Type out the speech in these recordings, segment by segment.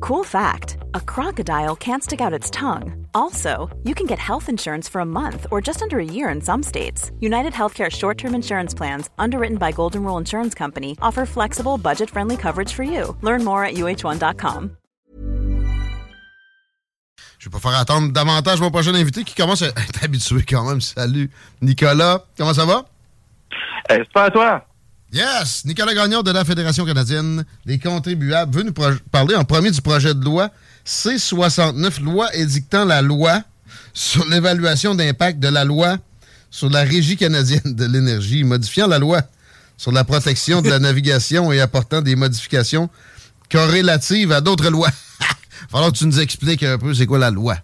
Cool fact a crocodile can't stick out its tongue. Also, you can get health insurance for a month or just under a year in some states. United Healthcare short term insurance plans, underwritten by Golden Rule Insurance Company, offer flexible, budget friendly coverage for you. Learn more at uh1.com. Je vais pas faire attendre davantage mon prochain invité qui commence à être habitué quand même. Salut, Nicolas. Comment ça va? Hey, c'est pas à toi. Yes! Nicolas Gagnon de la Fédération canadienne des contribuables veut nous parler en premier du projet de loi C-69, loi édictant la loi sur l'évaluation d'impact de la loi sur la Régie canadienne de l'énergie, modifiant la loi sur la protection de la navigation et apportant des modifications corrélatives à d'autres lois. Falloir que tu nous expliques un peu c'est quoi la loi.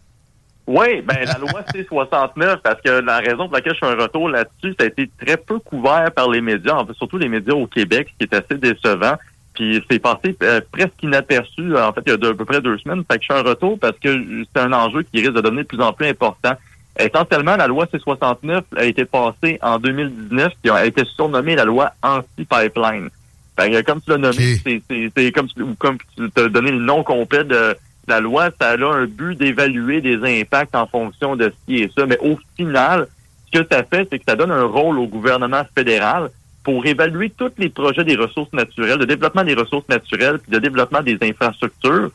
Oui, ben la loi C-69, parce que la raison pour laquelle je fais un retour là-dessus, ça a été très peu couvert par les médias, en fait, surtout les médias au Québec, ce qui est assez décevant. Puis c'est passé euh, presque inaperçu, en fait, il y a à peu près deux semaines. Fait que je fais un retour parce que c'est un enjeu qui risque de devenir de plus en plus important. Essentiellement, la loi C-69 a été passée en 2019 et a été surnommée la loi anti-pipeline. comme tu l'as nommé, c'est comme, comme tu as donné le nom complet de la loi, ça a un but d'évaluer des impacts en fonction de ce qui est ça. Mais au final, ce que ça fait, c'est que ça donne un rôle au gouvernement fédéral pour évaluer tous les projets des ressources naturelles, de développement des ressources naturelles, puis de développement des infrastructures,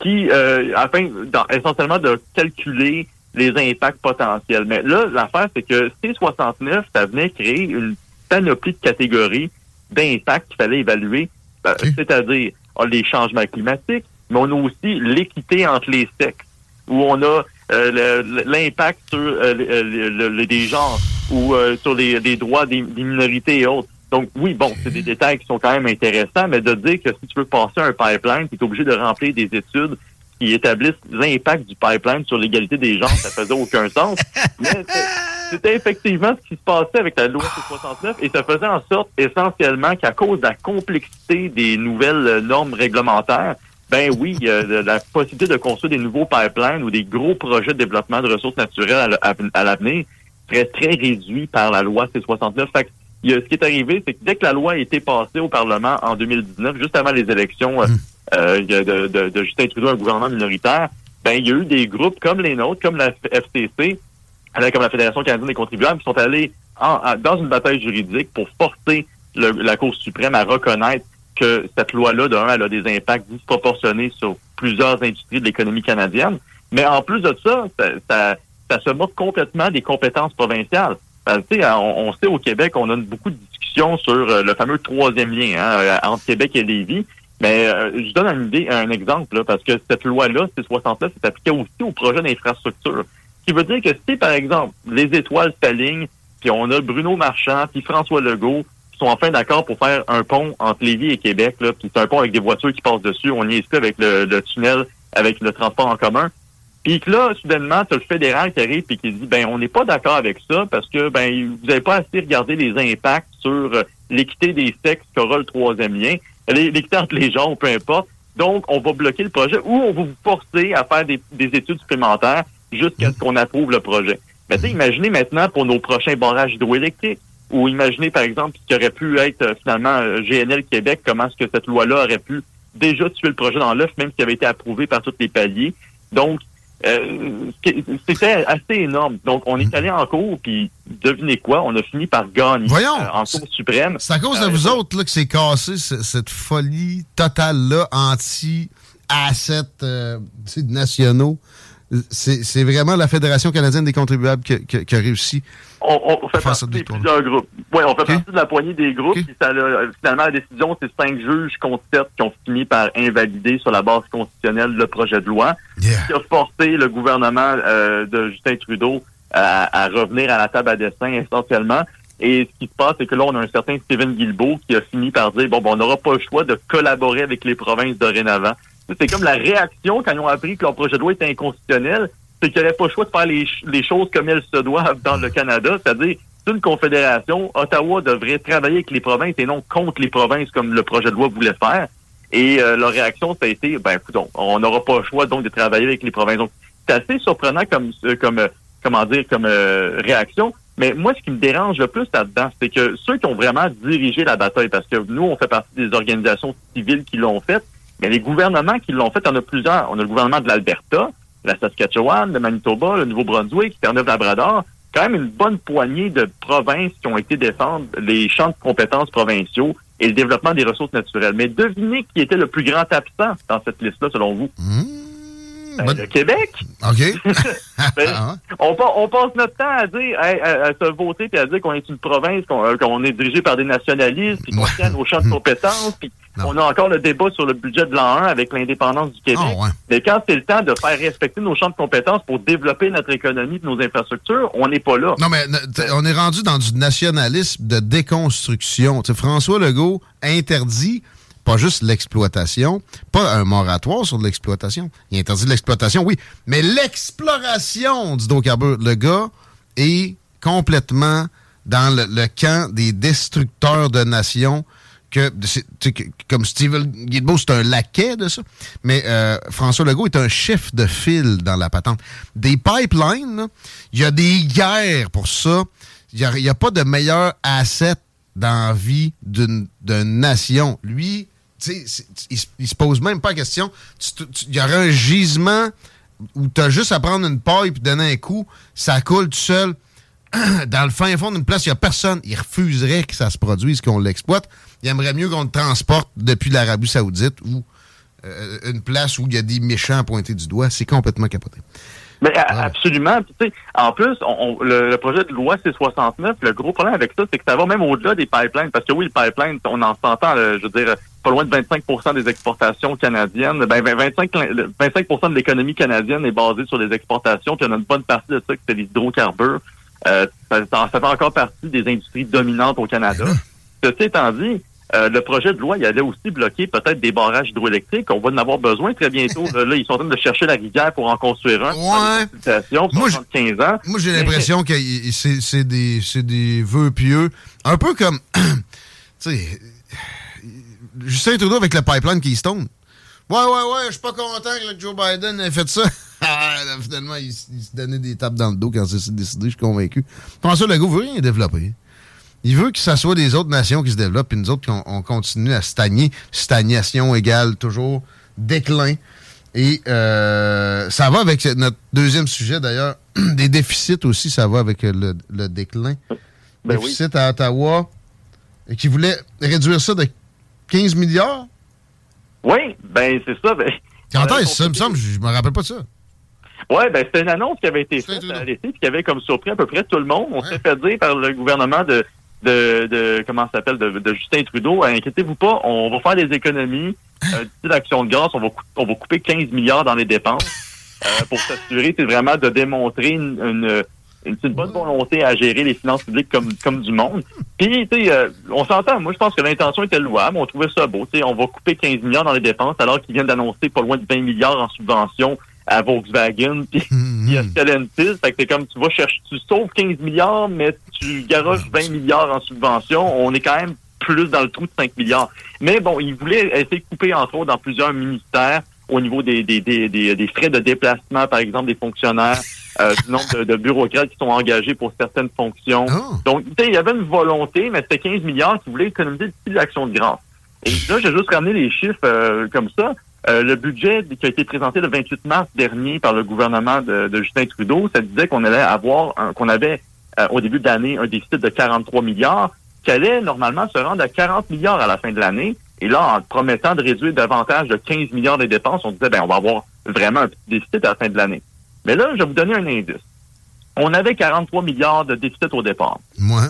qui, euh, afin essentiellement de calculer les impacts potentiels. Mais là, l'affaire, c'est que C69, ça venait créer une panoplie de catégories d'impacts qu'il fallait évaluer, ben, c'est-à-dire ah, les changements climatiques, mais on a aussi l'équité entre les sexes, où on a euh, l'impact sur euh, le, des genres ou euh, sur les, droits des, minorités et autres. Donc oui, bon, c'est des détails qui sont quand même intéressants, mais de dire que si tu veux passer un pipeline, tu es obligé de remplir des études qui établissent l'impact du pipeline sur l'égalité des genres, ça faisait aucun sens. Mais c'était effectivement ce qui se passait avec la loi C-69 et ça faisait en sorte essentiellement qu'à cause de la complexité des nouvelles normes réglementaires, ben oui, il y a la possibilité de construire des nouveaux pipelines ou des gros projets de développement de ressources naturelles à, l'avenir serait très réduit par la loi C-69. Fait ce qui est arrivé, c'est que dès que la loi a été passée au Parlement en 2019, juste avant les élections euh, mmh. euh, de, de, Justin Trudeau, un gouvernement minoritaire, ben il y a eu des groupes comme les nôtres, comme la FCC, comme la Fédération canadienne des contribuables, qui sont allés dans une bataille juridique pour forcer la Cour suprême à reconnaître que cette loi-là, d'un, elle a des impacts disproportionnés sur plusieurs industries de l'économie canadienne. Mais en plus de ça, ça, se moque complètement des compétences provinciales. On, on, sait au Québec, on a beaucoup de discussions sur euh, le fameux troisième lien hein, euh, entre Québec et Lévis. Mais euh, je donne un exemple, parce que cette loi-là, C-69, c'est appliqué aussi aux projets d'infrastructure. Ce qui veut dire que si, par exemple, les étoiles s'alignent, puis on a Bruno Marchand, puis François Legault, sont enfin d'accord pour faire un pont entre Lévis et Québec. Puis c'est un pont avec des voitures qui passent dessus. On y est avec le, tunnel, avec le transport en commun. Puis que là, soudainement, tu le fédéral qui arrive et qui dit ben on n'est pas d'accord avec ça parce que ben vous n'avez pas assez regardé les impacts sur euh, l'équité des sexes qu'aura le troisième lien, l'équité entre les gens, peu importe. Donc, on va bloquer le projet ou on va vous forcer à faire des, études supplémentaires jusqu'à ce qu'on approuve le projet. Mais tu imaginez maintenant pour nos prochains barrages hydroélectriques ou imaginez, par exemple, ce qui aurait pu être euh, finalement euh, GNL Québec, comment est-ce que cette loi-là aurait pu déjà tuer le projet dans l'œuf, même s'il avait été approuvé par tous les paliers. Donc, euh, c'était assez énorme. Donc, on est mm. allé en cours, puis devinez quoi, on a fini par gagner Voyons, en Cour suprême. C'est à cause de vous autres là, que c'est cassé cette folie totale-là anti-assets nationaux c'est vraiment la Fédération canadienne des contribuables qui, a réussi. On, fait partie de plusieurs groupes. Oui, on fait partie de la poignée des groupes. finalement, la décision, c'est cinq juges contre sept qui ont fini par invalider sur la base constitutionnelle le projet de loi, qui a forcé le gouvernement euh, de Justin Trudeau à, revenir à la table à dessin essentiellement. Et ce qui se passe, c'est que là, on a un certain Stephen Guilbeault qui a fini par dire, bon, bon on n'aura pas le choix de collaborer avec les provinces dorénavant C'est comme la réaction quand ils ont appris que leur projet de loi était inconstitutionnel, c'est qu'ils n'auraient pas le choix de faire les, les choses comme elles se doivent dans le Canada, c'est-à-dire c'est une confédération. Ottawa devrait travailler avec les provinces et non contre les provinces comme le projet de loi voulait faire. Et euh, leur réaction, ça a été, ben, écoute, on n'aura pas le choix donc de travailler avec les provinces. Donc, c'est assez surprenant comme, euh, comme, euh, comment dire, comme réaction. Mais moi, ce qui me dérange le plus là-dedans, c'est que ceux qui ont vraiment dirigé la bataille, parce que nous, on fait partie des organisations civiles qui l'ont fait, mais les gouvernements qui l'ont fait, on a plusieurs. On a le gouvernement de l'Alberta, la Saskatchewan, le Manitoba, le Nouveau-Brunswick, Terre-Neuve-Labrador, quand même une bonne poignée de provinces qui ont été défendre les champs de compétences provinciaux et le développement des ressources naturelles. Mais devinez qui était le plus grand absent dans cette liste-là, selon vous? Mmh. Ben, le Québec. OK. Ben, on, on, passe notre temps à dire, à, se voter et à dire qu'on est une province, qu'on euh, est dirigé par des nationalistes, puis qu'on tient nos champs de compétences, puis on a encore le débat sur le budget de l'an 1 avec l'indépendance du Québec. Ah, Mais quand c'est le temps de faire respecter nos champs de compétences pour développer notre économie et nos infrastructures, on n'est pas là. Non, mais on est rendu dans du nationalisme de déconstruction. François Legault interdit pas juste l'exploitation, pas un moratoire sur l'exploitation. Il interdit l'exploitation, oui, mais l'exploration d'hydrocarbures. Le gars est complètement dans le, camp des destructeurs de nations que, comme Steven Guilbeault, c'est un laquais de ça. Mais euh, François Legault est un chef de file dans la patente. Des pipelines, il y a des guerres pour ça. Il n'y a, pas de meilleur asset dans la vie d'une nation. Lui, il, il se pose même pas la question. Il y aurait un gisement où tu as juste à prendre une paille et donner un coup, ça coule tout seul. Dans le fin fond d'une place, il n'y a personne. Il refuserait que ça se produise, qu'on l'exploite. Il aimerait mieux qu'on le transporte depuis l'Arabie Saoudite ou euh, une place où il y a des méchants pointés du doigt. C'est complètement capoté. Mais absolument. en plus, le, projet de loi C69, le gros problème avec ça, c'est que ça va même au-delà des pipelines. Parce que oui, le pipeline, on en s'entend, je veux dire, pas loin de 25% des exportations canadiennes. Ben, 25, 25 de l'économie canadienne est basée sur les exportations. Puis il y a une bonne partie de ça qui c'est les hydrocarbures. Euh, ça, ça, fait encore partie des industries dominantes au Canada. Ceci étant dit, euh, le projet de loi, il allait aussi bloquer peut-être des barrages hydroélectriques. On va en avoir besoin très bientôt. là, ils sont en train de chercher la rivière pour en construire un. Ouais. Moi, 15 ans. Moi, j'ai l'impression que c'est des, des vœux pieux. Un peu comme, tu sais, Justin Trudeau avec le pipeline Keystone. Ouais, ouais, ouais, je suis pas content que Joe Biden ait fait ça. Ah, finalement, il, se donnait des tapes dans le dos quand c'est décidé, je suis convaincu. François Legault veut rien développer. Il veut que ce soit des autres nations qui se développent, et nous autres, on, continue à stagner. Stagnation égale toujours déclin. Et euh, ça va avec notre deuxième sujet, d'ailleurs. Des déficits aussi, ça va avec le, déclin. Ben Déficit à Ottawa, et qui voulait réduire ça de 15 milliards? Oui, ben c'est ça. Ben, Quand est-ce ça? me semble, je me rappelle pas de ça. Oui, ben c'était une annonce qui avait été faite à l'été, puis qui avait comme surpris à peu près tout le monde. On s'est fait dire par le gouvernement de de, de comment ça s'appelle de, Justin Trudeau, inquiétez-vous pas, on va faire des économies. Euh, D'ici l'action de grâce, on va on va couper 15 milliards dans les dépenses euh, pour s'assurer, c'est vraiment de démontrer une, une, une, bonne volonté à gérer les finances publiques comme comme du monde. Puis, tu sais, euh, on s'entend. Moi, je pense que l'intention était louable. On trouvait ça beau. Tu sais, on va couper 15 milliards dans les dépenses alors qu'ils viennent d'annoncer pas loin de 20 milliards en subventions à Volkswagen puis mmh. à Stellantis. Fait que c'est comme tu vas chercher, tu sauves 15 milliards, mais tu garoches 20 milliards en subvention. On est quand même plus dans le trou de 5 milliards. Mais bon, ils voulaient essayer de couper entre autres dans plusieurs ministères au niveau des, des, des, des, frais de déplacement, par exemple, des fonctionnaires, euh, du nombre de, bureaucrates qui sont engagés pour certaines fonctions. Oh. Donc, il y avait une volonté, mais c'était 15 milliards qui voulaient économiser le l'action de grâce. Et là, j'ai juste ramené les chiffres euh, comme ça. Euh, le budget qui a été présenté le 28 mars dernier par le gouvernement de, Justin Trudeau, ça disait qu'on allait avoir, qu'on avait euh, au début de l'année un déficit de 43 milliards, qui allait normalement se rendre à 40 milliards à la fin de l'année. Et là, en promettant de réduire davantage de 15 milliards des dépenses, on disait, ben, on va avoir vraiment un petit déficit à la fin de l'année. Mais là, je vais vous donner un indice. On avait 43 milliards de déficit au départ.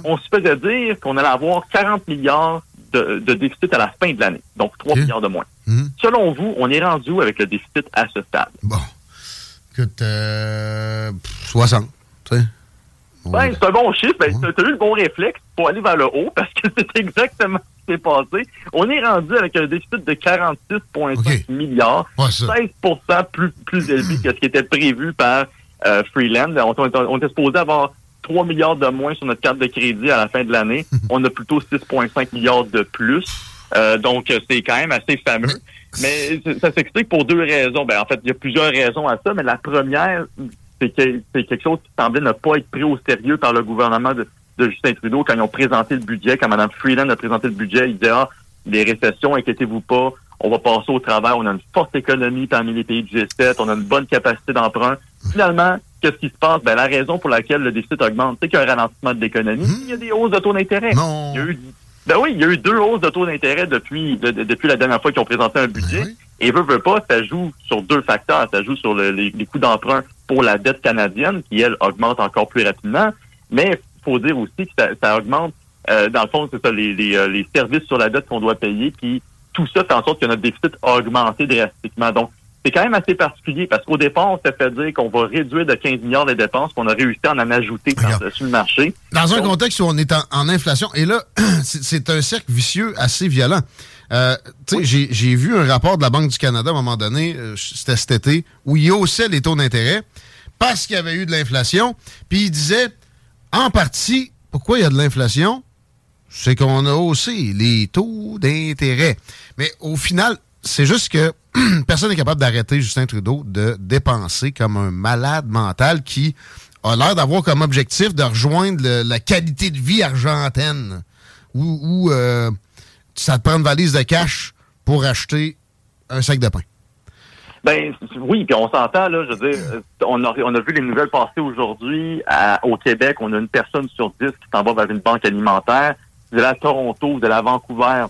On se faisait dire qu'on allait avoir 40 milliards de, déficit à la fin de l'année, donc 3 milliards de moins. Mhm. Selon vous, on est rendu où avec le déficit à ce stade? Bon. Écoute, euh, 60, tu sais. Ben, c'est un bon chiffre. Ben, tu as eu le bon réflexe pour aller vers le haut parce que c'est exactement ce qui s'est passé. On est rendu avec un déficit de 46,5 milliards, 16 plus, plus élevé que ce qui était prévu par euh, Freeland. On, on, était supposé avoir 3 milliards de moins sur notre carte de crédit à la fin de l'année. on a plutôt 6,5 milliards de plus. Euh, donc, c'est quand même assez fameux. Mais ça s'explique pour deux raisons. Ben, en fait, il y a plusieurs raisons à ça, mais la première, c'est que c'est quelque chose qui semblait ne pas être pris au sérieux par le gouvernement de, Justin Trudeau quand ils ont présenté le budget, quand Mme Freeland a présenté le budget, il disait Ah, les récessions, inquiétez-vous pas, on va passer au travers, on a une forte économie parmi les pays du G7, on a une bonne capacité d'emprunt. Finalement, qu'est-ce qui se passe? Ben, la raison pour laquelle le déficit augmente, c'est qu'il y a un ralentissement de l'économie. Il y a des hausses de taux d'intérêt. Il y a eu ben oui, il y a eu deux hausses de taux d'intérêt depuis depuis la dernière fois qu'ils ont présenté un budget. Ben Et veut, veut pas, ça joue sur deux facteurs. Ça joue sur les, les, coûts d'emprunt pour la dette canadienne, qui, elle, augmente encore plus rapidement. Mais il faut dire aussi que ça, augmente, euh, dans le fond, c'est ça, les, les, euh, les, services sur la dette qu'on doit payer. Puis tout ça fait en sorte que notre déficit a augmenté drastiquement. Donc, c'est quand même assez particulier parce qu'au départ, on s'est fait dire qu'on va réduire de 15 milliards les dépenses, qu'on a réussi à en ajouter sur le marché. Dans un contexte où on est en, inflation, et là, c'est un cercle vicieux assez violent. Euh, J'ai vu un rapport de la Banque du Canada à un moment donné, euh, c'était cet été, où il haussait les taux d'intérêt parce qu'il y avait eu de l'inflation. Puis il disait, en partie, pourquoi il y a de l'inflation? C'est qu'on a haussé les taux d'intérêt. Mais au final, c'est juste que personne n'est capable d'arrêter Justin Trudeau de dépenser comme un malade mental qui a l'air d'avoir comme objectif de rejoindre la qualité de vie argentine où, euh, ça te prend une valise de cash pour acheter un sac de pain. Ben oui, puis on s'entend là. Je veux dire, on a, on a vu les nouvelles passer aujourd'hui au Québec. On a une personne sur dix qui s'en va vers une banque alimentaire. De la Toronto, de la Vancouver,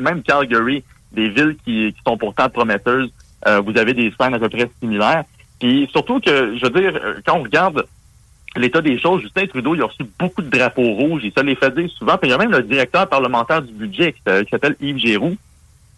même Calgary des villes qui, sont pourtant prometteuses, euh, vous avez des scènes à peu près similaires. Puis surtout que, je veux dire, euh, quand on regarde l'état des choses, Justin Trudeau, il a reçu beaucoup de drapeaux rouges, il se les fait dire souvent. Puis il y a même le directeur parlementaire du budget qui, s'appelle Yves Giroux.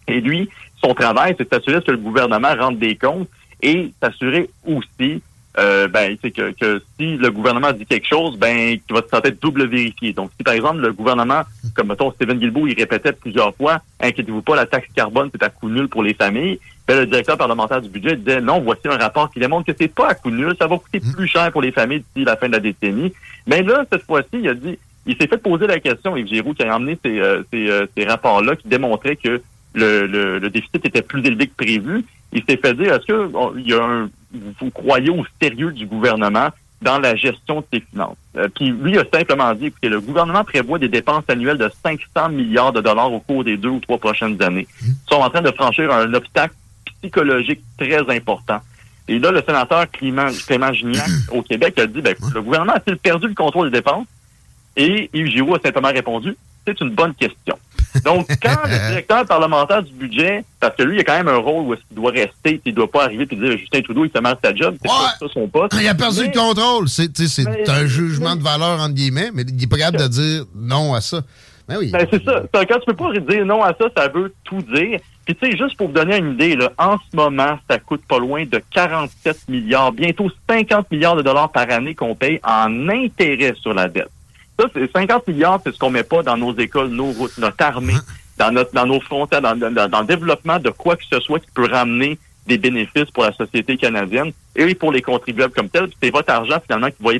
Et lui, son travail, c'est de s'assurer que le gouvernement rentre des comptes et s'assurer aussi euh, ben, c'est que, que, si le gouvernement dit quelque chose, ben, tu vas te être double vérifié. Donc, si par exemple le gouvernement, comme mettons Stephen Guilbeault, il répétait plusieurs fois, inquiétez-vous pas, la taxe carbone c'est à coût nul pour les familles. Ben, le directeur parlementaire du budget disait non, voici un rapport qui démontre que c'est pas à coût nul, ça va coûter plus cher pour les familles d'ici la fin de la décennie. Mais là, cette fois-ci, il a dit, il s'est fait poser la question, Yves Giroux, qui a emmené ces, euh, ces, euh, ces rapports-là qui démontraient que le, le, le, déficit était plus élevé que prévu. Il s'est fait dire, est-ce que il y a un, vous croyez au sérieux du gouvernement dans la gestion de ses finances. Euh, puis lui a simplement dit, écoutez, le gouvernement prévoit des dépenses annuelles de 500 milliards de dollars au cours des deux ou trois prochaines années. Ils sont en train de franchir un obstacle psychologique très important. Et là, le sénateur Clément, Clément Gignac au Québec a dit, ben, le gouvernement a-t-il perdu le contrôle des dépenses? Et Yves Giroux a simplement répondu, c'est une bonne question. Donc, quand le directeur parlementaire du budget, parce que lui, il a quand même un rôle où il doit rester, il ne doit pas arriver et dire Justin Trudeau, il fait mal sa job, c'est pas ça son poste. Il a perdu le contrôle. C'est un jugement de valeur, entre guillemets, mais il n'est pas capable de dire non à ça. Ben oui. Ben, c'est ça. Quand tu peux pas dire non à ça, ça veut tout dire. Puis tu sais, juste pour vous donner une idée, là, en ce moment, ça coûte pas loin de 47 milliards, bientôt 50 milliards de dollars par année qu'on paye en intérêt sur la dette. Ça, c'est 50 milliards, c'est ce qu'on met pas dans nos écoles, nos routes, notre armée, dans notre, dans nos frontières, dans, dans, dans, le développement de quoi que ce soit qui peut ramener des bénéfices pour la société canadienne et pour les contribuables comme tels. C'est votre argent finalement qui va y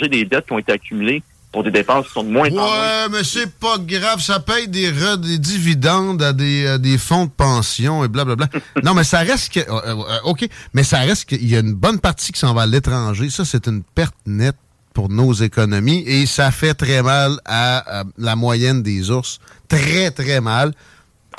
des dettes qui ont été accumulées pour des dépenses qui sont de moins en moins. Ouais, mais c'est pas grave. Ça paye des, re- des dividendes à des, à des fonds de pension et blablabla. non, mais ça reste que. euh, euh, OK, mais ça reste qu'il y a une bonne partie qui s'en va à l'étranger. Ça, c'est une perte nette pour nos économies et ça fait très mal à, à la moyenne des ours. Très, très mal.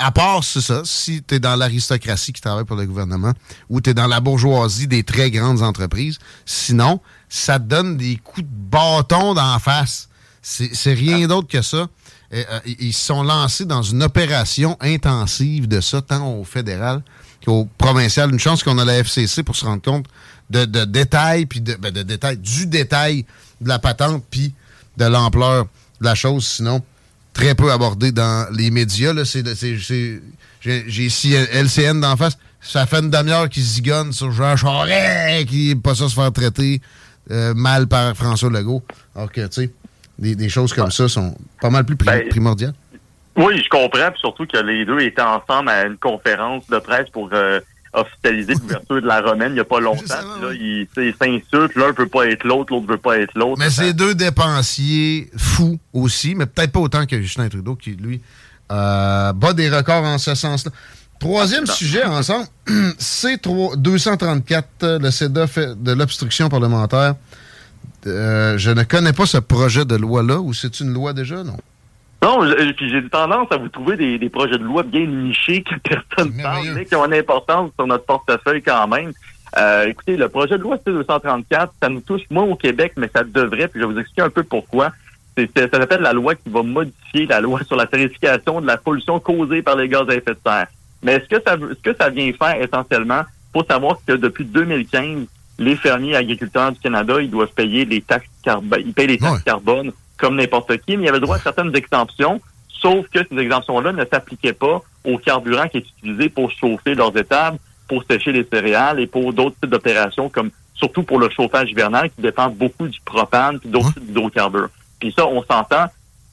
À part, c'est ça, si tu es dans l'aristocratie qui travaille pour le gouvernement ou tu es dans la bourgeoisie des très grandes entreprises. Sinon, ça te donne des coups de bâton d'en face. C'est rien d'autre que ça. Et, euh, ils se sont lancés dans une opération intensive de ça, tant au fédéral qu'au provincial. Une chance qu'on a la FCC pour se rendre compte de, de détails, puis de, ben, de détails, du détail de la patente, puis de l'ampleur de la chose. Sinon, très peu abordé dans les médias. J'ai ici LCN d'en face. Ça fait une demi-heure qu'ils zigonne sur Jean Charest, qui n'est pas ça se faire traiter euh, mal par François Legault. Alors que, tu sais, des, des choses comme ça sont pas mal plus Ben, primordiales. Oui, je comprends, puis surtout que les deux étaient ensemble à une conférence de presse pour euh, officialiser l'ouverture de la romaine il n'y a pas longtemps. Là, ils s'insultent, l'un veut pas être l'autre, l'autre veut pas être l'autre. Mais c'est deux dépensiers fous aussi, mais peut-être pas autant que Justin Trudeau, qui, lui, euh, bat des records en ce sens-là. Troisième sujet ensemble, C234, euh, le CEDA fait de l'obstruction parlementaire. Euh, je ne connais pas ce projet de loi-là, ou c'est une loi déjà, non? Non, je- puis j'ai tendance à vous trouver des, des projets de loi bien nichés que personne ne parle, mais qui ont une importance sur notre portefeuille quand même. Euh, écoutez, le projet de loi C234, ça nous touche moins au Québec, mais ça devrait, puis je vais vous expliquer un peu pourquoi. C'est- c'est- ça s'appelle la loi qui va modifier la loi sur la tarification de la pollution causée par les gaz à effet de serre. Mais ce que ça, veut- ce que ça vient faire essentiellement, faut savoir que depuis 2015, les fermiers agriculteurs du Canada, ils doivent payer les taxes carbone. Ils payent les taxes Ouais. carbone comme n'importe qui, mais il y avait le droit à certaines exemptions, sauf que ces exemptions-là ne s'appliquaient pas au carburant qui est utilisé pour chauffer leurs étables, pour sécher les céréales et pour d'autres types d'opérations, comme surtout pour le chauffage hivernal qui dépend beaucoup du propane puis d'autres Ouais. types d'hydrocarbures. Puis ça, on s'entend,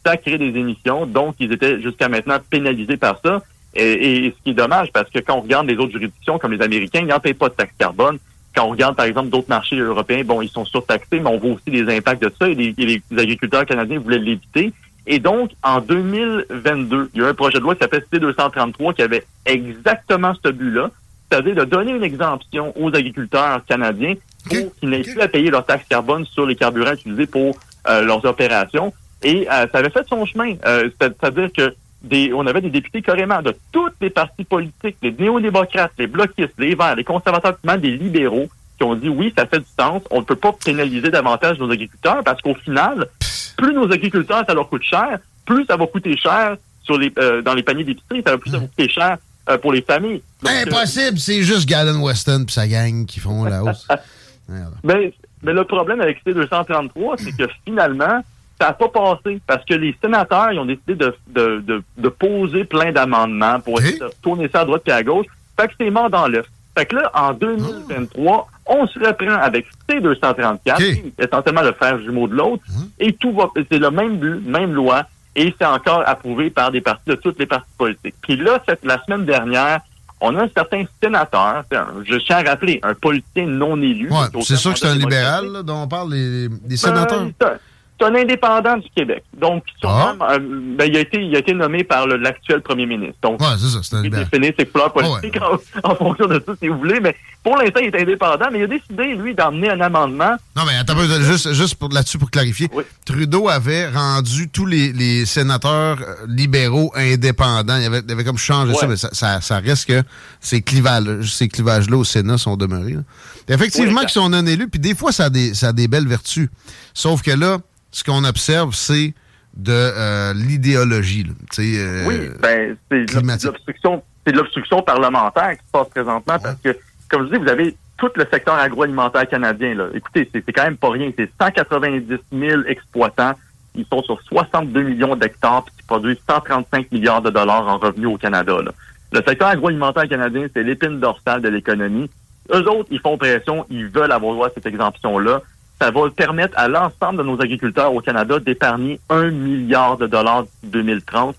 ça crée des émissions, donc ils étaient jusqu'à maintenant pénalisés par ça. Et, et ce qui est dommage, parce que quand on regarde les autres juridictions, comme les Américains, ils n'en payent pas de taxe carbone. Quand on regarde, par exemple, d'autres marchés européens, bon, ils sont surtaxés, mais on voit aussi les impacts de ça et les, et les agriculteurs canadiens voulaient l'éviter. Et donc, en 2022, il y a eu un projet de loi qui s'appelle C233 qui avait exactement ce but-là, c'est-à-dire de donner une exemption aux agriculteurs canadiens pour qu'ils n'aient plus à payer leur taxe carbone sur les carburants utilisés pour euh, leurs opérations. Et euh, ça avait fait son chemin. Euh, c'est- C'est-à-dire que des, on avait des députés carrément de toutes les partis politiques, les néo-démocrates, les bloquistes, les verts, les conservateurs, des libéraux, qui ont dit oui, ça fait du sens, on ne peut pas pénaliser davantage nos agriculteurs parce qu'au final, plus nos agriculteurs, ça leur coûte cher, plus ça va coûter cher sur les, euh, dans les paniers d'épicerie, ça va plus ça va coûter cher euh, pour les familles. Donc, euh, Impossible, c'est juste Galen Weston et sa gang qui font la hausse. Mais, mais le problème avec C233, c'est que finalement, ça n'a pas passé parce que les sénateurs ils ont décidé de, de, de, de poser plein d'amendements pour essayer de tourner ça à droite et à gauche. Fait que c'est mort dans l'œuf. Fait que là, en 2023, on se reprend avec C234, Ok. qui est essentiellement le frère jumeau de l'autre, Mhm. et tout va, c'est le même but, même loi, et c'est encore approuvé par des partis de toutes les partis politiques. Puis là, cette, la semaine dernière, on a un certain sénateur, je tiens à rappeler, un politicien non élu. Ouais, c'est sûr que c'est un libéral là, dont on parle, les, les sénateurs. Euh, c'est un- indépendant du Québec. Donc, son Ah. nom, euh, ben, il, a été, il a été nommé par l'actuel premier ministre. Donc, Ouais, ça, c'est un il libéral. définit ses couleurs politiques Ah en, en fonction de ça, si vous voulez. Mais pour l'instant, il est indépendant. Mais il a décidé, lui, d'emmener un amendement. Non, mais attends, juste, juste pour, là-dessus pour clarifier. Oui. Trudeau avait rendu tous les, les sénateurs euh, libéraux indépendants. Il avait, il avait comme changé ça, mais ça, ça, ça reste que ces clivages, ces clivages-là au Sénat sont demeurés. là. Effectivement, Oui, qu'ils sont non élus, puis des fois, ça a, des, ça a des belles vertus. Sauf que là, ce qu'on observe, c'est de euh, l'idéologie. euh, oui, ben, c'est l'obstruction, c'est l'obstruction parlementaire qui se passe présentement parce que, comme je dis, vous avez tout le secteur agroalimentaire canadien. Là. Écoutez, c'est quand même pas rien. C'est 190 000 exploitants. Ils sont sur 62 millions d'hectares qui produisent 135 milliards de dollars en revenus au Canada. Là. Le secteur agroalimentaire canadien, c'est l'épine dorsale de l'économie. Eux autres, ils font pression, ils veulent avoir droit à cette exemption-là. Ça va permettre à l'ensemble de nos agriculteurs au Canada d'épargner un milliard de dollars d'ici 2030.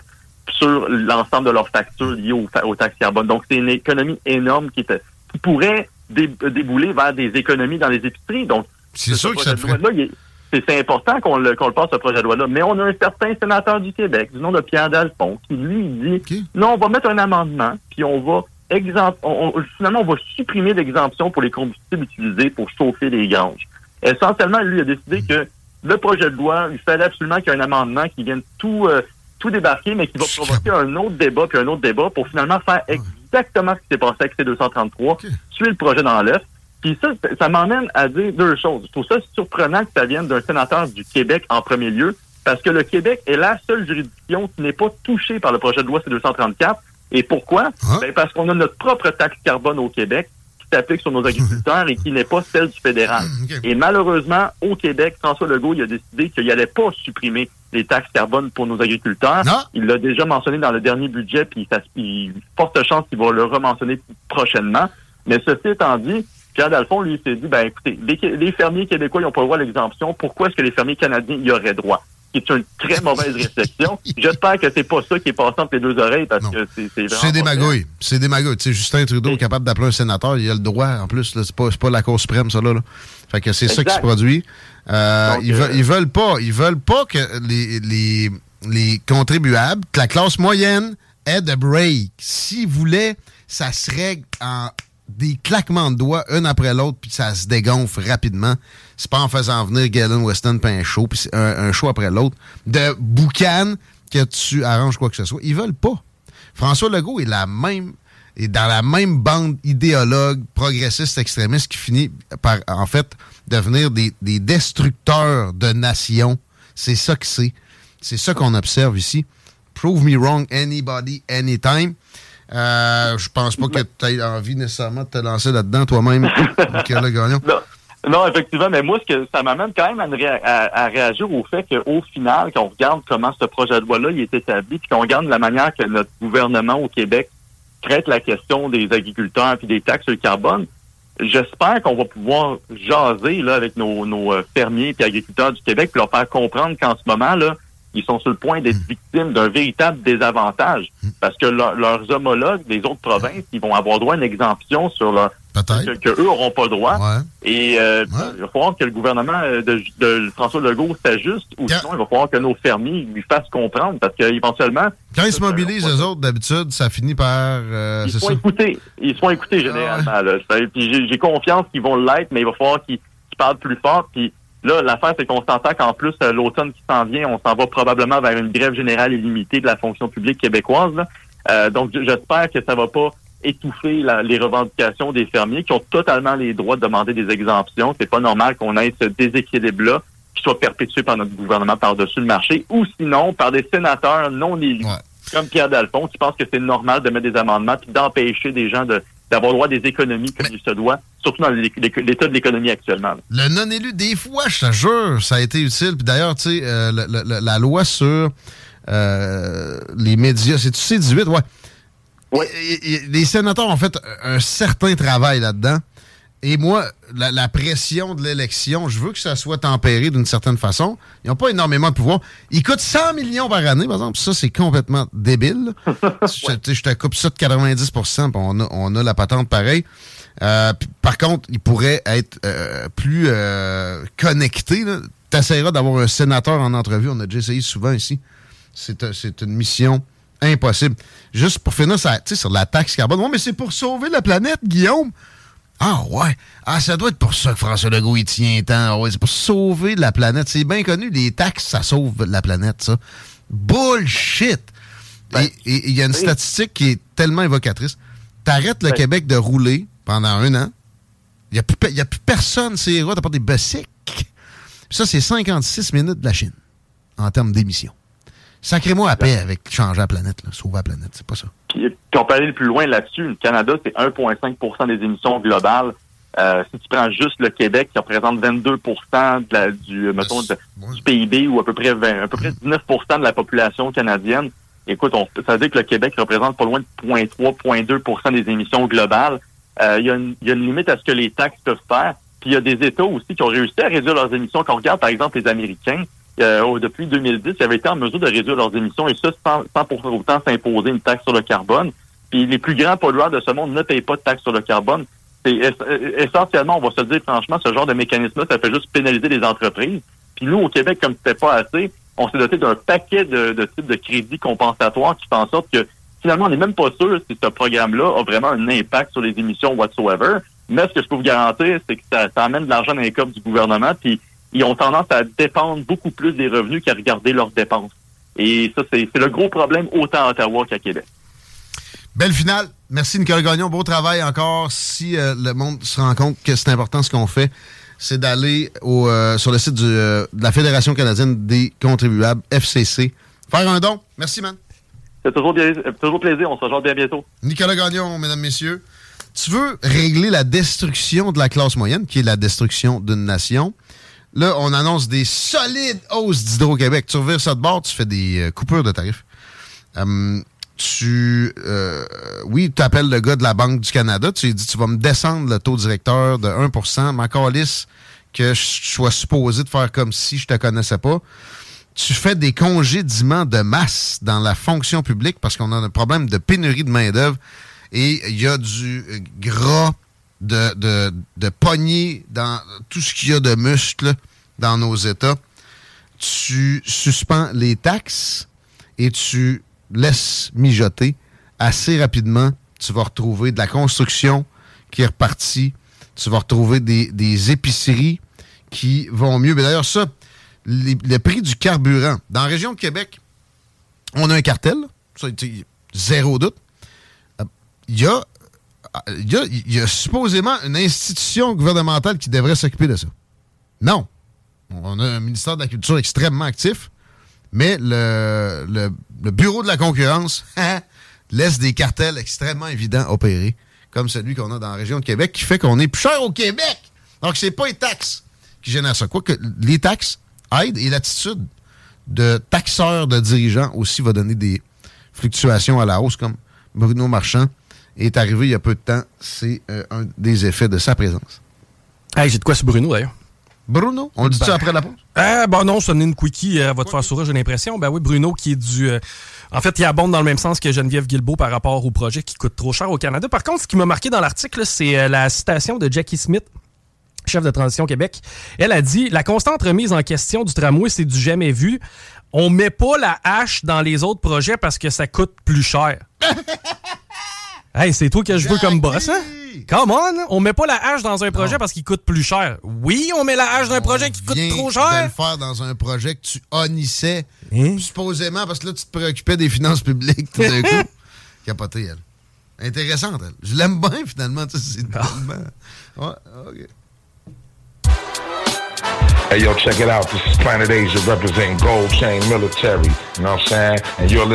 sur l'ensemble de leurs factures liées aux, aux taxes carbone. Donc, c'est une économie énorme qui, est, qui pourrait débouler vers des économies dans les épiceries. Donc, c'est sûr que ça ferait... c'est important qu'on le, qu'on le passe, ce projet de loi-là. Mais on a un certain sénateur du Québec, du nom de Pierre Dalphon, qui lui dit non, on va mettre un amendement, puis on va exemple, finalement, on va supprimer l'exemption pour les combustibles utilisés pour chauffer les granges. Essentiellement, lui a décidé que le projet de loi, il fallait absolument qu'il y ait un amendement qui vienne tout, euh, tout débarquer, mais qui va provoquer un autre débat, puis un autre débat, pour finalement faire exactement ce qui s'est passé avec C-233, tuer le projet dans l'œuf. Puis ça, ça m'emmène à dire deux choses. Je trouve ça surprenant que ça vienne d'un sénateur du Québec en premier lieu, parce que le Québec est la seule juridiction qui n'est pas touchée par le projet de loi C-234. Et pourquoi? Hein? Ben parce qu'on a notre propre taxe carbone au Québec s'applique sur nos agriculteurs et qui n'est pas celle du fédéral. Et malheureusement, au Québec, François Legault il a décidé qu'il n'allait pas supprimer les taxes carbone pour nos agriculteurs. Il l'a déjà mentionné dans le dernier budget, puis il, y a forte chance qu'il va le rementionner prochainement. Mais ceci étant dit, Pierre Dalphon, lui, s'est dit, ben écoutez, les, fermiers québécois, n'ont pas le droit à l'exemption. Pourquoi est-ce que les fermiers canadiens y auraient droit? C'est une très mauvaise réception. J'espère que c'est pas ça qui est passé entre les deux oreilles parce que c'est. C'est des magouilles. C'est des magouilles. Tu sais, Justin Trudeau est capable d'appeler un sénateur, il a le droit, en plus, c'est pas, pas la Cour suprême, ça, là. Fait que c'est ça qui se produit. Euh, ils, veulent, euh, ils veulent pas. Ils veulent pas que les, les, les contribuables, que la classe moyenne ait de break. S'ils voulaient, ça serait en des claquements de doigts, un après l'autre, puis ça se dégonfle rapidement. C'est pas en faisant venir Galen Weston puis un show, puis un, un, show après l'autre, de boucan que tu arranges quoi que ce soit. Ils veulent pas. François Legault est la même est dans la même bande idéologue, progressiste, extrémiste, qui finit par, en fait, devenir des, des destructeurs de nations. C'est ça que c'est. C'est ça qu'on observe ici. Prove me wrong anybody, anytime. Euh, je pense pas que tu aies envie nécessairement de te lancer là-dedans toi-même, Nicolas Gagnon. Non. Effectivement, mais moi, ce que ça m'amène quand même à, réagir au fait qu'au final, quand on regarde comment ce projet de loi-là est établi, puis qu'on regarde la manière que notre gouvernement au Québec traite la question des agriculteurs et des taxes sur le carbone, j'espère qu'on va pouvoir jaser là avec nos, nos euh, fermiers et agriculteurs du Québec, puis leur faire comprendre qu'en ce moment, là, ils sont sur le point d'être hmm. victimes d'un véritable désavantage parce que leurs homologues des autres provinces, ils vont avoir droit à une exemption sur leur que, que, eux n'auront pas droit. Et euh, il va falloir que le gouvernement euh, de, François Legault s'ajuste ou sinon il va falloir que nos fermiers lui fassent comprendre parce qu'éventuellement... Quand ils se mobilisent, eux autres, d'habitude, ça finit par... Euh, ils, sont écoutés. ils sont écoutés généralement. Ah j'ai confiance qu'ils vont l'être, mais il va falloir qu'ils parlent plus fort. Puis Là, l'affaire, c'est qu'on s'entend qu'en plus, euh, l'automne qui s'en vient, on s'en va probablement vers une grève générale illimitée de la fonction publique québécoise. Euh, donc, j'espère que ça va pas étouffer les revendications des fermiers qui ont totalement les droits de demander des exemptions. C'est pas normal qu'on ait ce déséquilibre-là qui soit perpétué par notre gouvernement par-dessus le marché ou sinon par des sénateurs non élus. Comme Pierre Dalphon, qui pense que c'est normal de mettre des amendements puis d'empêcher des gens de, d'avoir droit à des économies comme il se doit, surtout dans l'état de l'économie actuellement. Le non-élu, des fois, je te jure, ça a été utile. Puis d'ailleurs, tu sais, euh, la, loi sur euh, les médias, c'est tu sais 18, ouais. Oui. Les sénateurs ont fait un certain travail là-dedans. Et moi, la, pression de l'élection, je veux que ça soit tempéré d'une certaine façon. Ils n'ont pas énormément de pouvoir. Ils coûtent 100 millions par année, par exemple. Ça, c'est complètement débile. je, te coupe ça de 90 on a, on a la patente pareille. Euh, par contre, ils pourraient être euh, plus euh, connectés. Tu essaieras d'avoir un sénateur en entrevue. On a déjà essayé souvent ici. C'est une mission impossible. Juste pour finir ça, sur la taxe carbone. Oui, mais c'est pour sauver la planète, Guillaume. Ah ouais. Ah, ça doit être pour ça que François Legault il tient tant. Ouais, c'est pour sauver la planète. C'est bien connu, les taxes, ça sauve la planète, ça. Bullshit! Ben, et il y a une statistique qui est tellement évocatrice. T'arrêtes le ben. Québec de rouler pendant un an. Il n'y a, plus, a plus personne sur les routes à part des basiques. Ça, c'est 56 minutes de la Chine en termes d'émissions. Sacrez-moi à paix avec changer la planète, là, sauver la planète, c'est pas ça. Puis, on peut aller plus loin là-dessus. Le Canada, c'est 1,5% des émissions globales. Euh, si tu prends juste le Québec, qui représente 22 de la, du, mettons, du PIB ou à peu près 20, à peu près 19% de la population canadienne, écoute, on, ça veut dire que le Québec représente pas loin de 0,3, 0,2% des émissions globales. Euh, il y, a une, y a une limite à ce que les taxes peuvent faire. Puis il y a des États aussi qui ont réussi à réduire leurs émissions. Quand on regarde, par exemple, les Américains, euh, depuis 2010, ils avaient été en mesure de réduire leurs émissions et ça sans, sans pour autant s'imposer une taxe sur le carbone. Puis les plus grands pollueurs de ce monde ne payent pas de taxe sur le carbone. C'est essentiellement, on va se dire franchement, ce genre de mécanisme-là, ça fait juste pénaliser les entreprises. Puis nous, au Québec, comme c'était pas assez, on s'est doté d'un paquet de, de types de crédits compensatoires qui font en sorte que finalement, on n'est même pas sûr si ce programme-là a vraiment un impact sur les émissions whatsoever. Mais ce que je peux vous garantir, c'est que ça, ça amène de l'argent dans les coffres du gouvernement, puis ils ont tendance à dépendre beaucoup plus des revenus qu'à regarder leurs dépenses. Et ça, c'est le gros problème autant à Ottawa qu'à Québec. Belle finale. Merci Nicolas Gagnon. Beau travail encore. Si euh, le monde se rend compte que c'est important ce qu'on fait, c'est d'aller euh, sur le site euh, de la Fédération canadienne des contribuables, FCC, faire un don. Merci, man. C'est toujours, toujours plaisir. On se rejoint bien bientôt. Nicolas Gagnon, mesdames, messieurs. Tu veux régler la destruction de la classe moyenne, qui est la destruction d'une nation? Là, on annonce des solides hausses d'Hydro-Québec. Tu revires ça de bord, tu fais des coupures de tarifs. Hum, tu euh, oui, tu appelles le gars de la Banque du Canada, tu lui dis tu vas me descendre le taux directeur de 1% ma calice que je sois supposé de faire comme si je te connaissais pas. Tu fais des congédiements de masse dans la fonction publique parce qu'on a un problème de pénurie de main-d'œuvre et il y a du gras de, de, de dans tout ce qu'il y a de muscles dans nos États. Tu suspends les taxes et tu laisse mijoter, assez rapidement, tu vas retrouver de la construction qui est repartie. Tu vas retrouver des, épiceries qui vont mieux. Mais d'ailleurs, ça, le prix du carburant. Dans la région de Québec, on a un cartel, ça, zéro doute. Il y, a, il, y a, supposément une institution gouvernementale qui devrait s'occuper de ça. Non. On a un ministère de la Culture extrêmement actif. Mais le, le, bureau de la concurrence laisse des cartels extrêmement évidents opérer, comme celui qu'on a dans la région de Québec, qui fait qu'on est plus cher au Québec. Donc, c'est pas les taxes qui génèrent ça. Quoique les taxes aident et l'attitude de taxeurs, de dirigeants aussi va donner des fluctuations à la hausse, comme Bruno Marchand est arrivé il y a peu de temps. C'est euh, un des effets de sa présence. Hey, j'ai de quoi sur Bruno, d'ailleurs. Bruno? On le dit ben, après la pause? Euh, ben non, c'est une quickie. Elle va te faire sourire, j'ai l'impression. Ben oui, Bruno qui est du... Euh, en fait, il abonde dans le même sens que Geneviève Guilbeault par rapport au projet qui coûte trop cher au Canada. Par contre, ce qui m'a marqué dans l'article, c'est euh, la citation de Jackie Smith, chef de Transition Québec. Elle a dit « La constante remise en question du tramway, c'est du jamais vu. On met pas la hache dans les autres projets parce que ça coûte plus cher. » Hey, c'est toi que je veux comme boss, hein? Come on! On met pas la hache dans un projet parce qu'il coûte plus cher. Oui, on met la hache dans un projet qui coûte trop cher. de le faire dans un projet que tu honnissais, hein? supposément, parce que là, tu te préoccupais des finances publiques tout d'un coup. Capoté, elle. Intéressante, elle. Je l'aime bien, finalement. C'est ah. tellement... Ouais, OK. Hey, yo, check it out. This is Planet Asia representing Gold Chain Military. You know what I'm saying? And you're